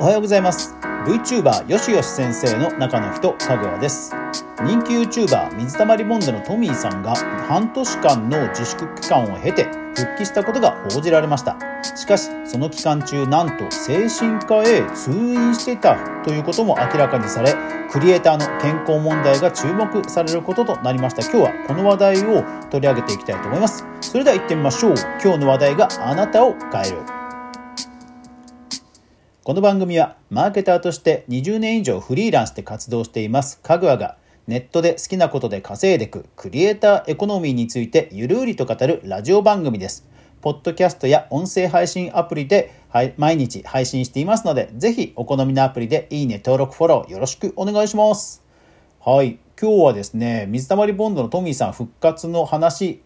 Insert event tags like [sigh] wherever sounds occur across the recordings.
おはようございます。VTuber よしよし先生の中の人かぐわです。人気 YouTuber 水溜りボンドのトミーさんが半年間の自粛期間を経て復帰したことが報じられました。しかしその期間中なんと精神科へ通院していたということも明らかにされクリエイターの健康問題が注目されることとなりました。今日はこの話題を取り上げていきたいと思います。それでは行ってみましょう。今日の話題があなたを変える。この番組はマーケターとして20年以上フリーランスで活動していますかぐわがネットで好きなことで稼いでいくクリエイターエコノミーについてゆるりと語るラジオ番組です。ポッドキャストや音声配信アプリで毎日配信していますので、ぜひお好みのアプリでいいね、登録、フォローよろしくお願いします。はい。今日はですね、水溜りボンドのトミーさん復活の話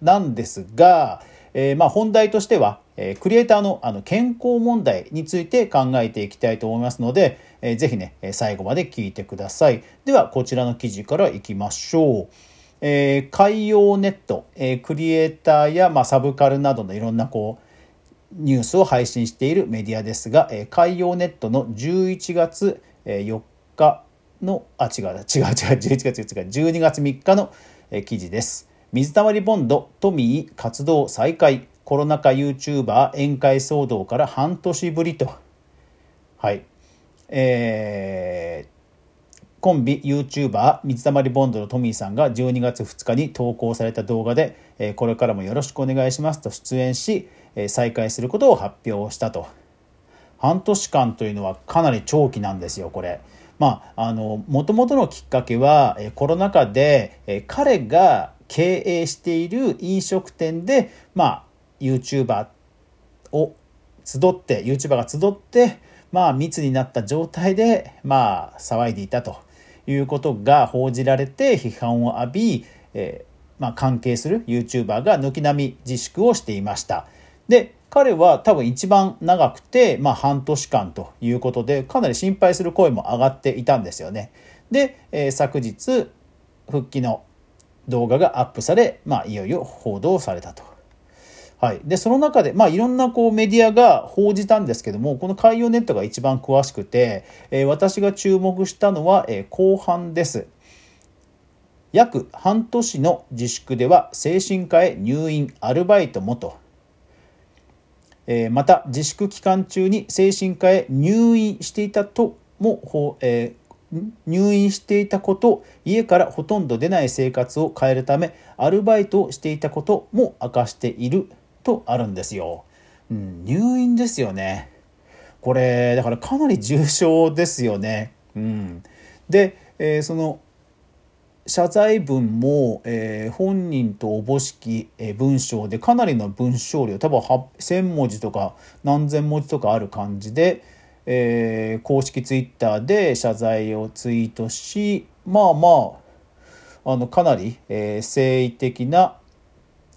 なんですが、えー、まあ本題としては、えー、クリエイターのあの健康問題について考えていきたいと思いますので、えー、ぜひね、最後まで聞いてください。では、こちらの記事からいきましょう。えー、海洋ネット、えー、クリエイターや、まあ、サブカルなどのいろんなこうニュースを配信しているメディアですが、えー、海洋ネットの11月4日のあ違う違う違う11月4日12月3日の記事です。水溜りボンドトミー活動再開コロナ禍 YouTuber 宴会騒動から半年ぶりと。はい。えー、コンビ YouTuber 水溜りボンドのトミーさんが12月2日に投稿された動画で、えー、これからもよろしくお願いしますと出演し、えー、再開することを発表したと。半年間というのはかなり長期なんですよこれ。まあ、あの、もともとのきっかけは、えコロナ禍で、え彼が経営している飲食店で、まあ、YouTuber を集って、YouTuber が集って、まあ、密になった状態で、まあ、騒いでいたということが報じられて、批判を浴び、えー、まあ、関係する YouTuber が軒並み自粛をしていました。で、彼は多分一番長くて、まあ、半年間ということで、かなり心配する声も上がっていたんですよね。で、えー、昨日、復帰の動画がアップされ、まあ、いよいよ報道されたと。はい、でその中で、まあ、いろんなこうメディアが報じたんですけどもこの海洋ネットが一番詳しくて、えー、私が注目したのは、えー、後半です。約半年の自粛では精神科へ入院アルバイトもと、えー、また自粛期間中に精神科へ入院していたとも、え入院していたこと家からほとんど出ない生活を変えるためアルバイトをしていたことも明かしている。とあるんですよ。うん、入院ですよね。これだからかなり重症ですよね。うん、で、えー、その謝罪文も、えー、本人とおぼしき、えー、文章でかなりの文章量多分1,000文字とか何千文字とかある感じで、えー、公式ツイッターで謝罪をツイートしまあまああのかなり、えー、誠意的な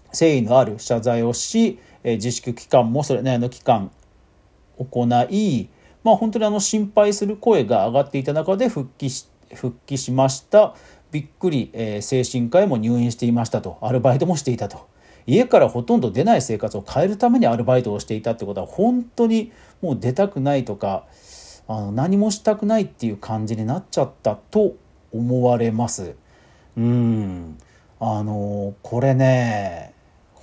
誠意のある謝罪をし、え、自粛期間もそれなりの期間行い、まあ、本当にあの心配する声が上がっていた中で復帰し復帰しましたびっくり、えー、精神科へも入院していましたとアルバイトもしていたと。家からほとんど出ない生活を変えるためにアルバイトをしていたってことは本当にもう出たくないとかあの何もしたくないっていう感じになっちゃったと思われます。うんあのこれね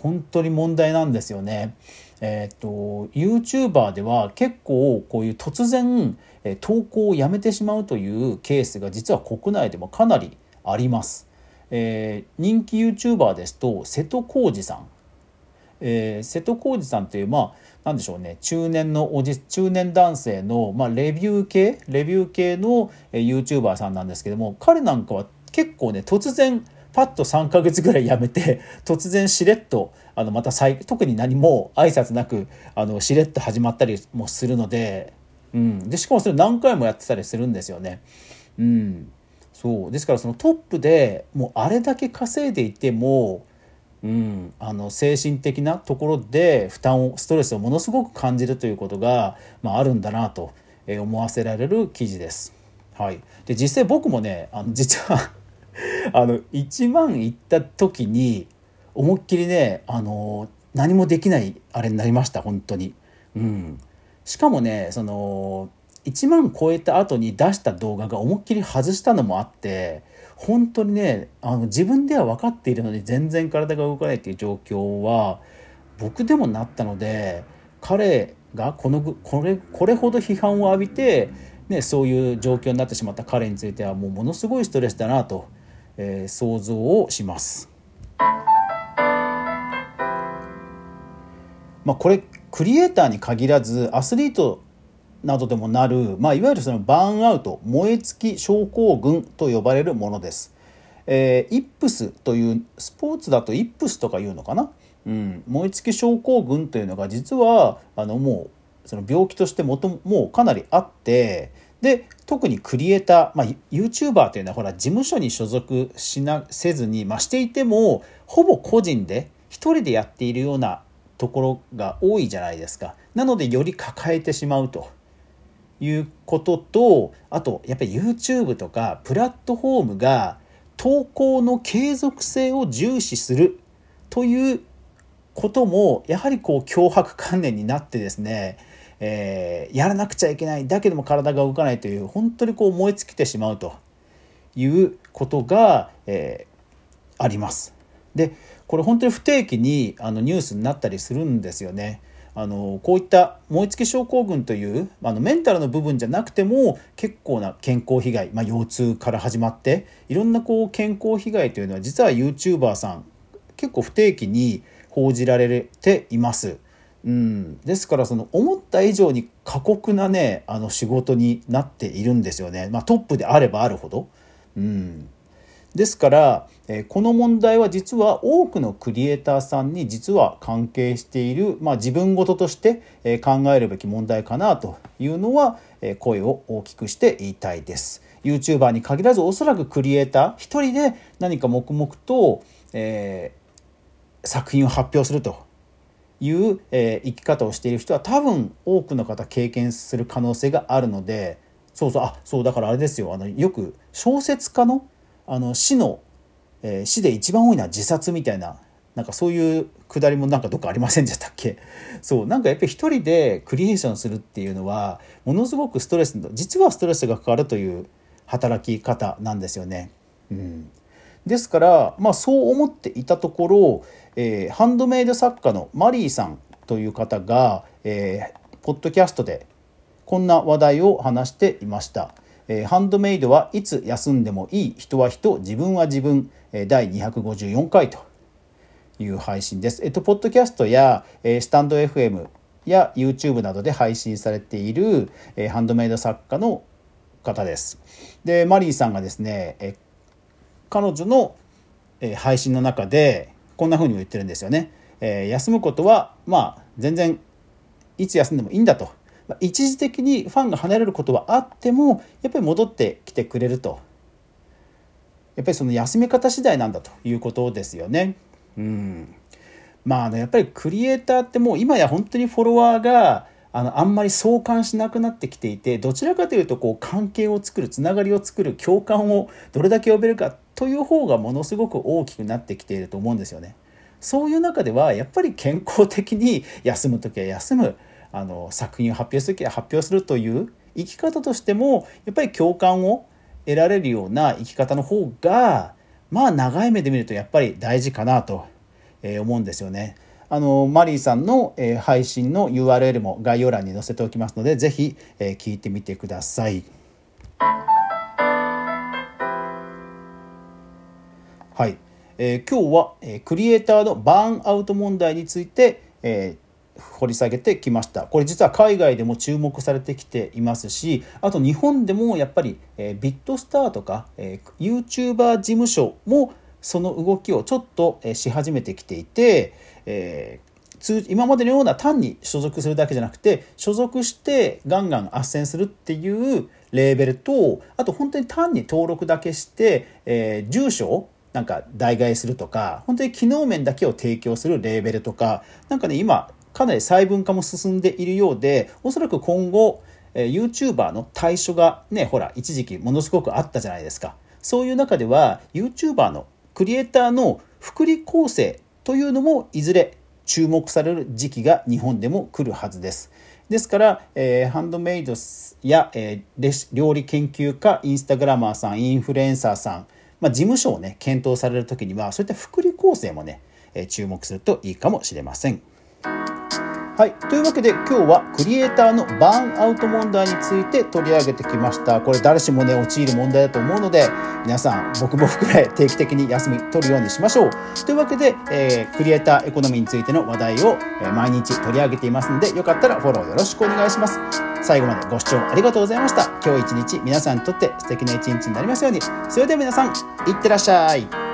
本当に問題なんですよね。えっ、ー、と YouTuber では結構こういう突然投稿をやめてしまうというケースが実は国内でもかなりあります。えー、人気 YouTuber ですと瀬戸康史さん、えー、瀬戸康史さんっていうまあなんでしょうね中年のおじ中年男性の、まあ、レビュー系？レビュー系の YouTuber さんなんですけども彼なんかは結構ね突然パッと3ヶ月ぐらいやめて [laughs] 突然しれっとあのまた再特に何も挨拶なくあのしれっと始まったりもするので,、うん、でしかもそれ何回もやってたりするんですよね。うん。そう。ですからそのトップでもうあれだけ稼いでいても、うん、あの精神的なところで負担をストレスをものすごく感じるということが、まあ、あるんだなと思わせられる記事です。はい、で実際僕もねあの実は [laughs] あの1万いった時に思いっきりねあの何もできないあれになりました本当に。うん、しかもねその1万超えた後に出した動画が思いっきり外したのもあって本当にねあの自分では分かっているのに全然体が動かないっていう状況は僕でもなったので彼がこのこれこれほど批判を浴びて、ね、そういう状況になってしまった彼についてはもうものすごいストレスだなと、えー、想像をします。まあ、これクリエイターに限らずアスリートなどでもなる、まあ、いわゆるそのバーンアウト燃え尽き症候群と呼ばれるものです。えー、イップスというスポーツだとイップスとかいうのかな、うん、燃え尽き症候群というのが実はあのもうその病気としてもともうかなりあってで特にクリエイター、まあ、YouTuber というのはほら事務所に所属しなせずに、まあ、していてもほぼ個人で一人でやっているようなところが多いじゃないですか。なのでより抱えてしまうと。いうこととあとやっぱり YouTube とかプラットフォームが投稿の継続性を重視するということもやはりこう脅迫観念になってですね、えー、やらなくちゃいけないだけども体が動かないという本当にこう燃え尽きてしまうということが、えー、あります。でこれ本当に不定期にあのニュースになったりするんですよね。あのこういった燃え尽き症候群というあのメンタルの部分じゃなくても結構な健康被害、まあ、腰痛から始まっていろんなこう健康被害というのは実は YouTuber さん結構不定期に報じられています。うん、ですからその思った以上に過酷なねあの仕事になっているんですよね、まあ、トップであればあるほど。うん、ですから、えこの問題は実は多くのクリエイターさんに実は関係している、まあ、自分事として、え考えるべき問題かなというのは、え声を大きくして言いたいです。YouTuber に限らずおそらくクリエイター一人で何か黙々と、え、作品を発表するという、えー、生き方をしている人は多分多くの方経験する可能性があるのでそうそうあそうだからあれですよ。あのよく小説家のあの死の、えー、死で一番多いのは自殺みたいななんかそういうくだりもなんかどっかありませんでしたっけ？[laughs] そうなんかやっぱり一人でクリエーションするっていうのはものすごくストレス実はストレスがかかるという働き方なんですよね。うん、ですから、まあ、そう思っていたところ、えー、ハンドメイド作家のマリーさんという方が、えー、ポッドキャストでこんな話題を話していました。えー、ハンドメイドはいつ休んでもいい人は人自分は自分、えー、第254回という配信です。えっと、ポッドキャストや、えー、スタンド FM や YouTube などで配信されている、えー、ハンドメイド作家の方です。で、マリーさんがですね、えー、彼女の、え、配信の中でこんな風に言ってるんですよね。えー、休むことは、まあ、全然いつ休んでもいいんだと。一時的にファンが離れることはあってもやっぱり戻ってきてくれるとやっぱりその休み方次第なんだということですよね。うんまあ、ね、やっぱりクリエイターってもう今や本当にフォロワーがあのあんまり相関しなくなってきていてどちらかというとこう関係を作るつながりを作る共感をどれだけ呼べるかという方がものすごく大きくなってきていると思うんですよね。そういう中ではやっぱり健康的に休む時は休むあの作品を発表する時は発表するという生き方としてもやっぱり共感を得られるような生き方の方がまあ長い目で見るとやっぱり大事かなと思うんですよね。あのマリーさんの配信の URL も概要欄に載せておきますので是非聞いてみてください。はい、えー、今日は、えクリエイターのバーンアウト問題について、え掘り下げてきました。これ実は海外でも注目されてきていますしあと日本でもやっぱり、えー、ビットスターとか、えー、YouTuber 事務所もその動きをちょっと、えー、し始めてきていて、えー、今までのような単に所属するだけじゃなくて所属してガンガン斡旋するっていうレーベルとあと本当に単に登録だけして、えー、住所なんか代替するとか本当に機能面だけを提供するレーベルとかなんかね今かなり細分化も進んでいるようでおそらく今後、えー、YouTuber の対象がねほら一時期ものすごくあったじゃないですかそういう中では YouTuber のクリエイターの福利厚生というのもいずれ注目される時期が日本でも来るはずです。ですから、えー、ハンドメイドや、えー、料理研究家インスタグラマーさんインフルエンサーさん、まあ、事務所をね検討される時にはそういった福利厚生もね、え、注目するといいかもしれません。はい。というわけで今日はクリエイターのバーンアウト問題について取り上げてきました。これ誰しもね、陥る問題だと思うので、皆さん、僕も含め定期的に休み取るようにしましょう。というわけで、えー、クリエイターエコノミーについての話題を、え毎日取り上げていますので、よかったらフォローよろしくお願いします。最後までご視聴ありがとうございました。今日一日皆さんにとって素敵な一日になりますように。それでは皆さん、いってらっしゃい。